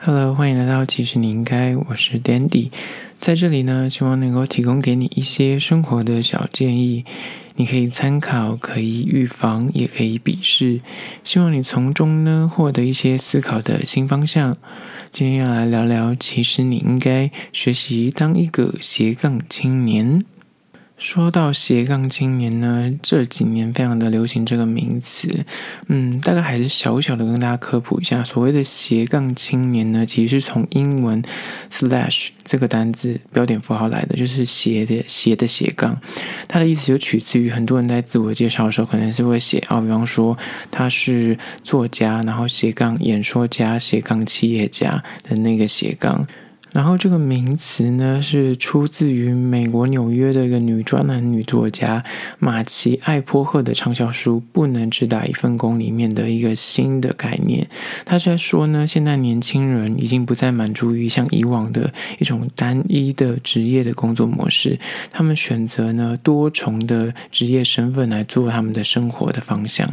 Hello，欢迎来到其实你应该，我是 Dandy，在这里呢，希望能够提供给你一些生活的小建议，你可以参考，可以预防，也可以鄙视，希望你从中呢获得一些思考的新方向。今天要来聊聊，其实你应该学习当一个斜杠青年。说到斜杠青年呢，这几年非常的流行这个名词。嗯，大概还是小小的跟大家科普一下，所谓的斜杠青年呢，其实是从英文 slash 这个单字标点符号来的，就是斜的斜的斜杠。它的意思就取自于很多人在自我介绍的时候，可能是会写啊，比方说他是作家，然后斜杠演说家、斜杠企业家的那个斜杠。然后这个名词呢，是出自于美国纽约的一个女专栏女作家玛奇艾波赫的畅销书《不能只打一份工》里面的一个新的概念。她是在说呢，现在年轻人已经不再满足于像以往的一种单一的职业的工作模式，他们选择呢多重的职业身份来做他们的生活的方向。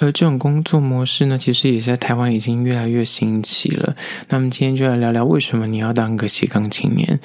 而这种工作模式呢，其实也在台湾已经越来越兴起了。那么今天就来聊聊为什么你要当个斜杠青年。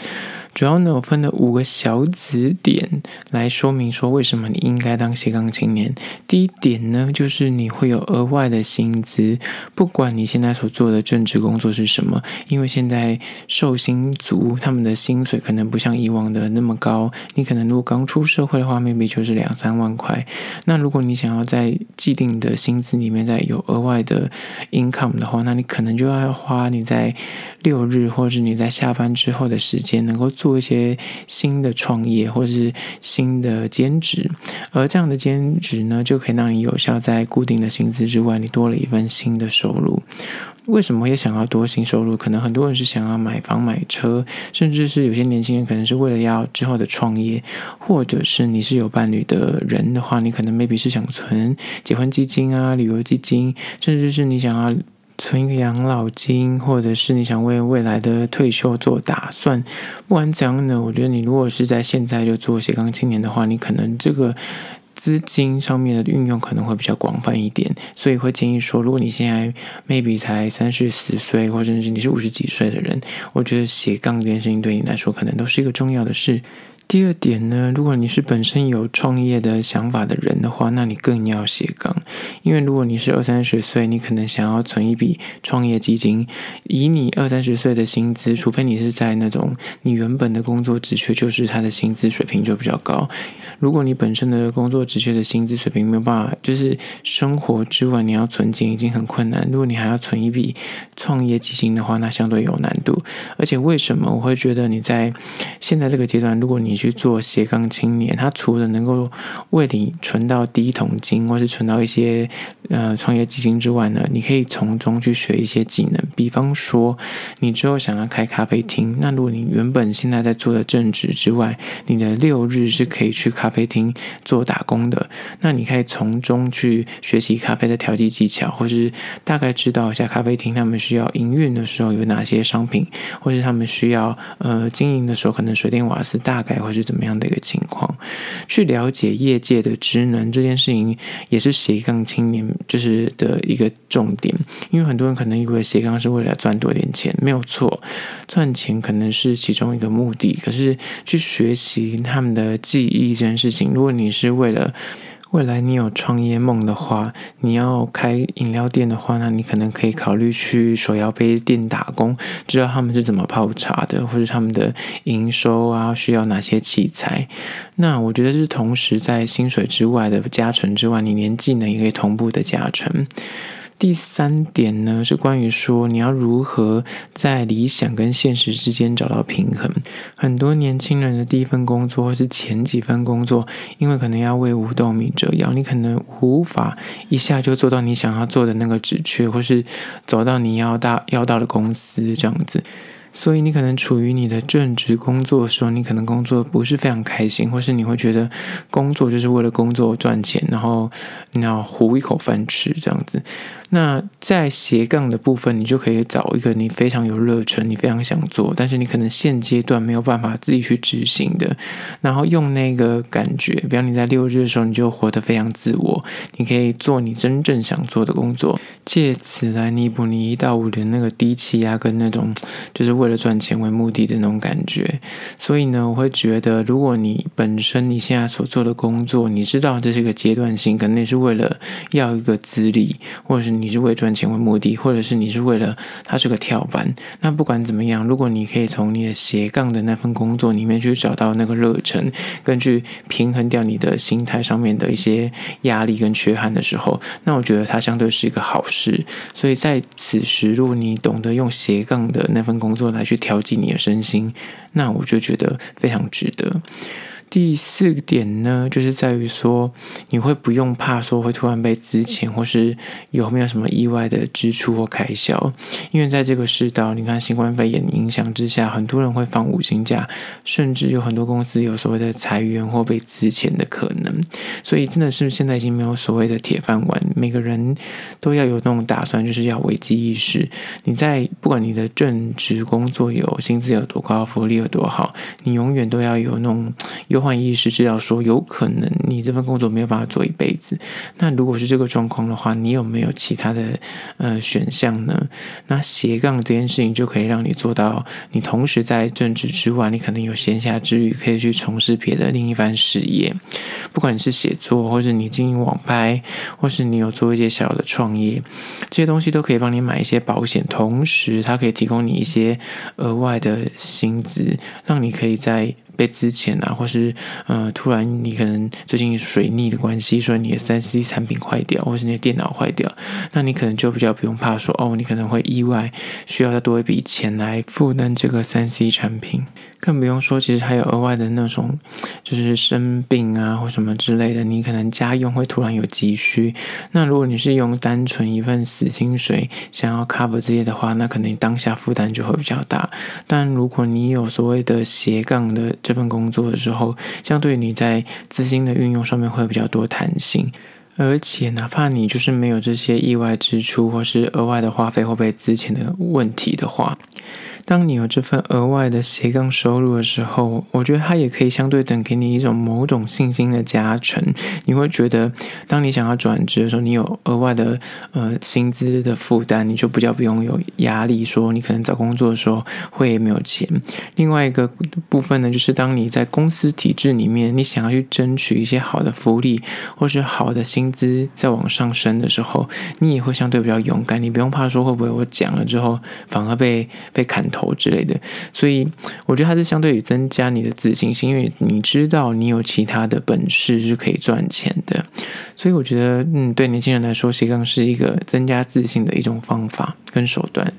主要呢，我分了五个小子点来说明说为什么你应该当斜杠青年。第一点呢，就是你会有额外的薪资，不管你现在所做的正职工作是什么，因为现在受薪族他们的薪水可能不像以往的那么高。你可能如果刚出社会的话，maybe 就是两三万块。那如果你想要在既定的薪资里面再有额外的 income 的话，那你可能就要花你在六日或者是你在下班之后的时间能够。做一些新的创业或者是新的兼职，而这样的兼职呢，就可以让你有效在固定的薪资之外，你多了一份新的收入。为什么也想要多新收入？可能很多人是想要买房买车，甚至是有些年轻人可能是为了要之后的创业，或者是你是有伴侣的人的话，你可能 maybe 是想存结婚基金啊、旅游基金，甚至是你想要。存一个养老金，或者是你想为未来的退休做打算，不管怎样呢，我觉得你如果是在现在就做斜杠青年的话，你可能这个资金上面的运用可能会比较广泛一点，所以会建议说，如果你现在 maybe 才三四十岁，或者是你是五十几岁的人，我觉得斜杠这件事情对你来说可能都是一个重要的事。第二点呢，如果你是本身有创业的想法的人的话，那你更要斜杠。因为如果你是二三十岁，你可能想要存一笔创业基金，以你二三十岁的薪资，除非你是在那种你原本的工作职缺就是他的薪资水平就比较高。如果你本身的工作职缺的薪资水平没有办法，就是生活之外你要存钱已经很困难，如果你还要存一笔创业基金的话，那相对有难度。而且为什么我会觉得你在现在这个阶段，如果你去去做斜杠青年，他除了能够为你存到第一桶金，或是存到一些呃创业基金之外呢，你可以从中去学一些技能。比方说，你之后想要开咖啡厅，那如果你原本现在在做的正职之外，你的六日是可以去咖啡厅做打工的，那你可以从中去学习咖啡的调剂技巧，或是大概知道一下咖啡厅他们需要营运的时候有哪些商品，或是他们需要呃经营的时候可能水电瓦斯大概。会是怎么样的一个情况？去了解业界的职能这件事情，也是斜杠青年就是的一个重点。因为很多人可能以为斜杠是为了赚多点钱，没有错，赚钱可能是其中一个目的。可是去学习他们的技艺这件事情，如果你是为了未来你有创业梦的话，你要开饮料店的话，那你可能可以考虑去手摇杯店打工，知道他们是怎么泡茶的，或者他们的营收啊，需要哪些器材。那我觉得是同时在薪水之外的加成之外，你连技能也可以同步的加成。第三点呢，是关于说你要如何在理想跟现实之间找到平衡。很多年轻人的第一份工作或是前几份工作，因为可能要为五斗米折腰，你可能无法一下就做到你想要做的那个职缺，或是走到你要到要到的公司这样子。所以你可能处于你的正职工作的时候，你可能工作不是非常开心，或是你会觉得工作就是为了工作赚钱，然后你要糊一口饭吃这样子。那在斜杠的部分，你就可以找一个你非常有热忱、你非常想做，但是你可能现阶段没有办法自己去执行的，然后用那个感觉，比方你在六日的时候，你就活得非常自我，你可以做你真正想做的工作，借此来弥补你一到五的那个低气压跟那种就是为为了赚钱为目的的那种感觉。所以呢，我会觉得，如果你本身你现在所做的工作，你知道这是一个阶段性，可能你是为了要一个资历，或者是你是为赚钱为目的，或者是你是为了它是个跳板。那不管怎么样，如果你可以从你的斜杠的那份工作里面去找到那个热忱，根据平衡掉你的心态上面的一些压力跟缺憾的时候，那我觉得它相对是一个好事。所以在此时，如果你懂得用斜杠的那份工作来去调剂你的身心，那我就觉得非常值得。第四点呢，就是在于说，你会不用怕说会突然被资遣，或是有没有什么意外的支出或开销。因为在这个世道，你看新冠肺炎影响之下，很多人会放五薪假，甚至有很多公司有所谓的裁员或被资遣的可能。所以真的是现在已经没有所谓的铁饭碗，每个人都要有那种打算，就是要危机意识。你在不管你的正职工作有薪资有多高，福利有多好，你永远都要有那种有。换意识，知道说有可能你这份工作没有办法做一辈子。那如果是这个状况的话，你有没有其他的呃选项呢？那斜杠这件事情就可以让你做到，你同时在正职之外，你可能有闲暇之余可以去从事别的另一番事业。不管你是写作，或是你经营网拍，或是你有做一些小的创业，这些东西都可以帮你买一些保险，同时它可以提供你一些额外的薪资，让你可以在。被资遣啊，或是呃，突然你可能最近水逆的关系，说你的三 C 产品坏掉，或是你的电脑坏掉，那你可能就比较不用怕说哦，你可能会意外需要再多一笔钱来负担这个三 C 产品。更不用说，其实还有额外的那种，就是生病啊或什么之类的，你可能家用会突然有急需。那如果你是用单纯一份死薪水想要 cover 这些的话，那可能当下负担就会比较大。但如果你有所谓的斜杠的这份工作的时候，相对你在资金的运用上面会比较多弹性，而且哪怕你就是没有这些意外支出或是额外的花费或被资钱的问题的话。当你有这份额外的斜杠收入的时候，我觉得它也可以相对等给你一种某种信心的加成。你会觉得，当你想要转职的时候，你有额外的呃薪资的负担，你就比较不用有压力，说你可能找工作的时候会没有钱。另外一个部分呢，就是当你在公司体制里面，你想要去争取一些好的福利或是好的薪资再往上升的时候，你也会相对比较勇敢。你不用怕说会不会我讲了之后反而被被砍头之类的，所以我觉得它是相对于增加你的自信心，因为你知道你有其他的本事是可以赚钱的，所以我觉得，嗯，对年轻人来说，斜杠是一个增加自信的一种方法跟手段。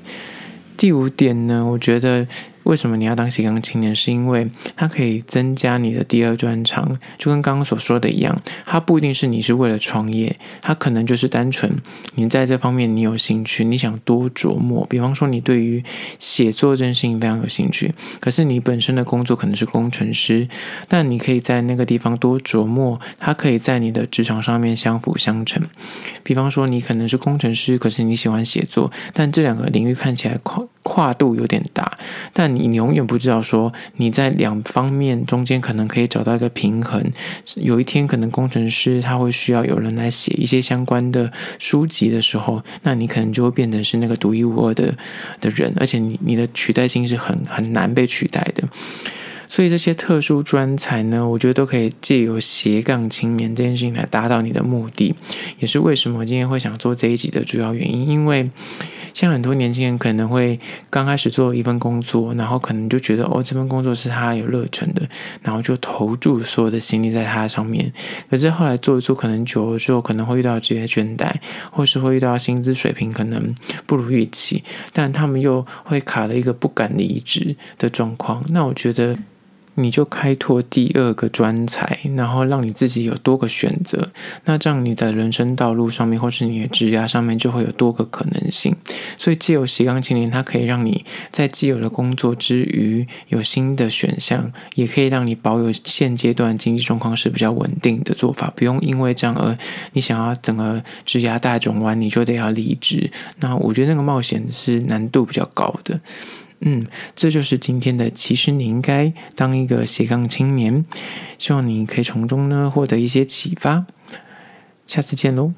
第五点呢，我觉得。为什么你要当斜杠青年？是因为它可以增加你的第二专长，就跟刚刚所说的一样，它不一定是你是为了创业，它可能就是单纯你在这方面你有兴趣，你想多琢磨。比方说，你对于写作这件事情非常有兴趣，可是你本身的工作可能是工程师，但你可以在那个地方多琢磨，它可以在你的职场上面相辅相成。比方说，你可能是工程师，可是你喜欢写作，但这两个领域看起来跨度有点大，但你永远不知道说你在两方面中间可能可以找到一个平衡。有一天可能工程师他会需要有人来写一些相关的书籍的时候，那你可能就会变成是那个独一无二的的人，而且你你的取代性是很很难被取代的。所以这些特殊专才呢，我觉得都可以借由斜杠青年这件事情来达到你的目的，也是为什么我今天会想做这一集的主要原因。因为像很多年轻人可能会刚开始做一份工作，然后可能就觉得哦，这份工作是他有热忱的，然后就投注所有的心力在他上面。可是后来做一做，可能久了之后，可能会遇到职业倦怠，或是会遇到薪资水平可能不如预期，但他们又会卡了一个不敢离职的状况。那我觉得。你就开拓第二个专才，然后让你自己有多个选择。那这样你的人生道路上面，或是你的职涯上面，就会有多个可能性。所以，既有斜杠青年，它可以让你在既有的工作之余，有新的选项，也可以让你保有现阶段经济状况是比较稳定的做法，不用因为这样而你想要整个职涯大转弯，你就得要离职。那我觉得那个冒险是难度比较高的。嗯，这就是今天的。其实你应该当一个斜杠青年，希望你可以从中呢获得一些启发。下次见喽。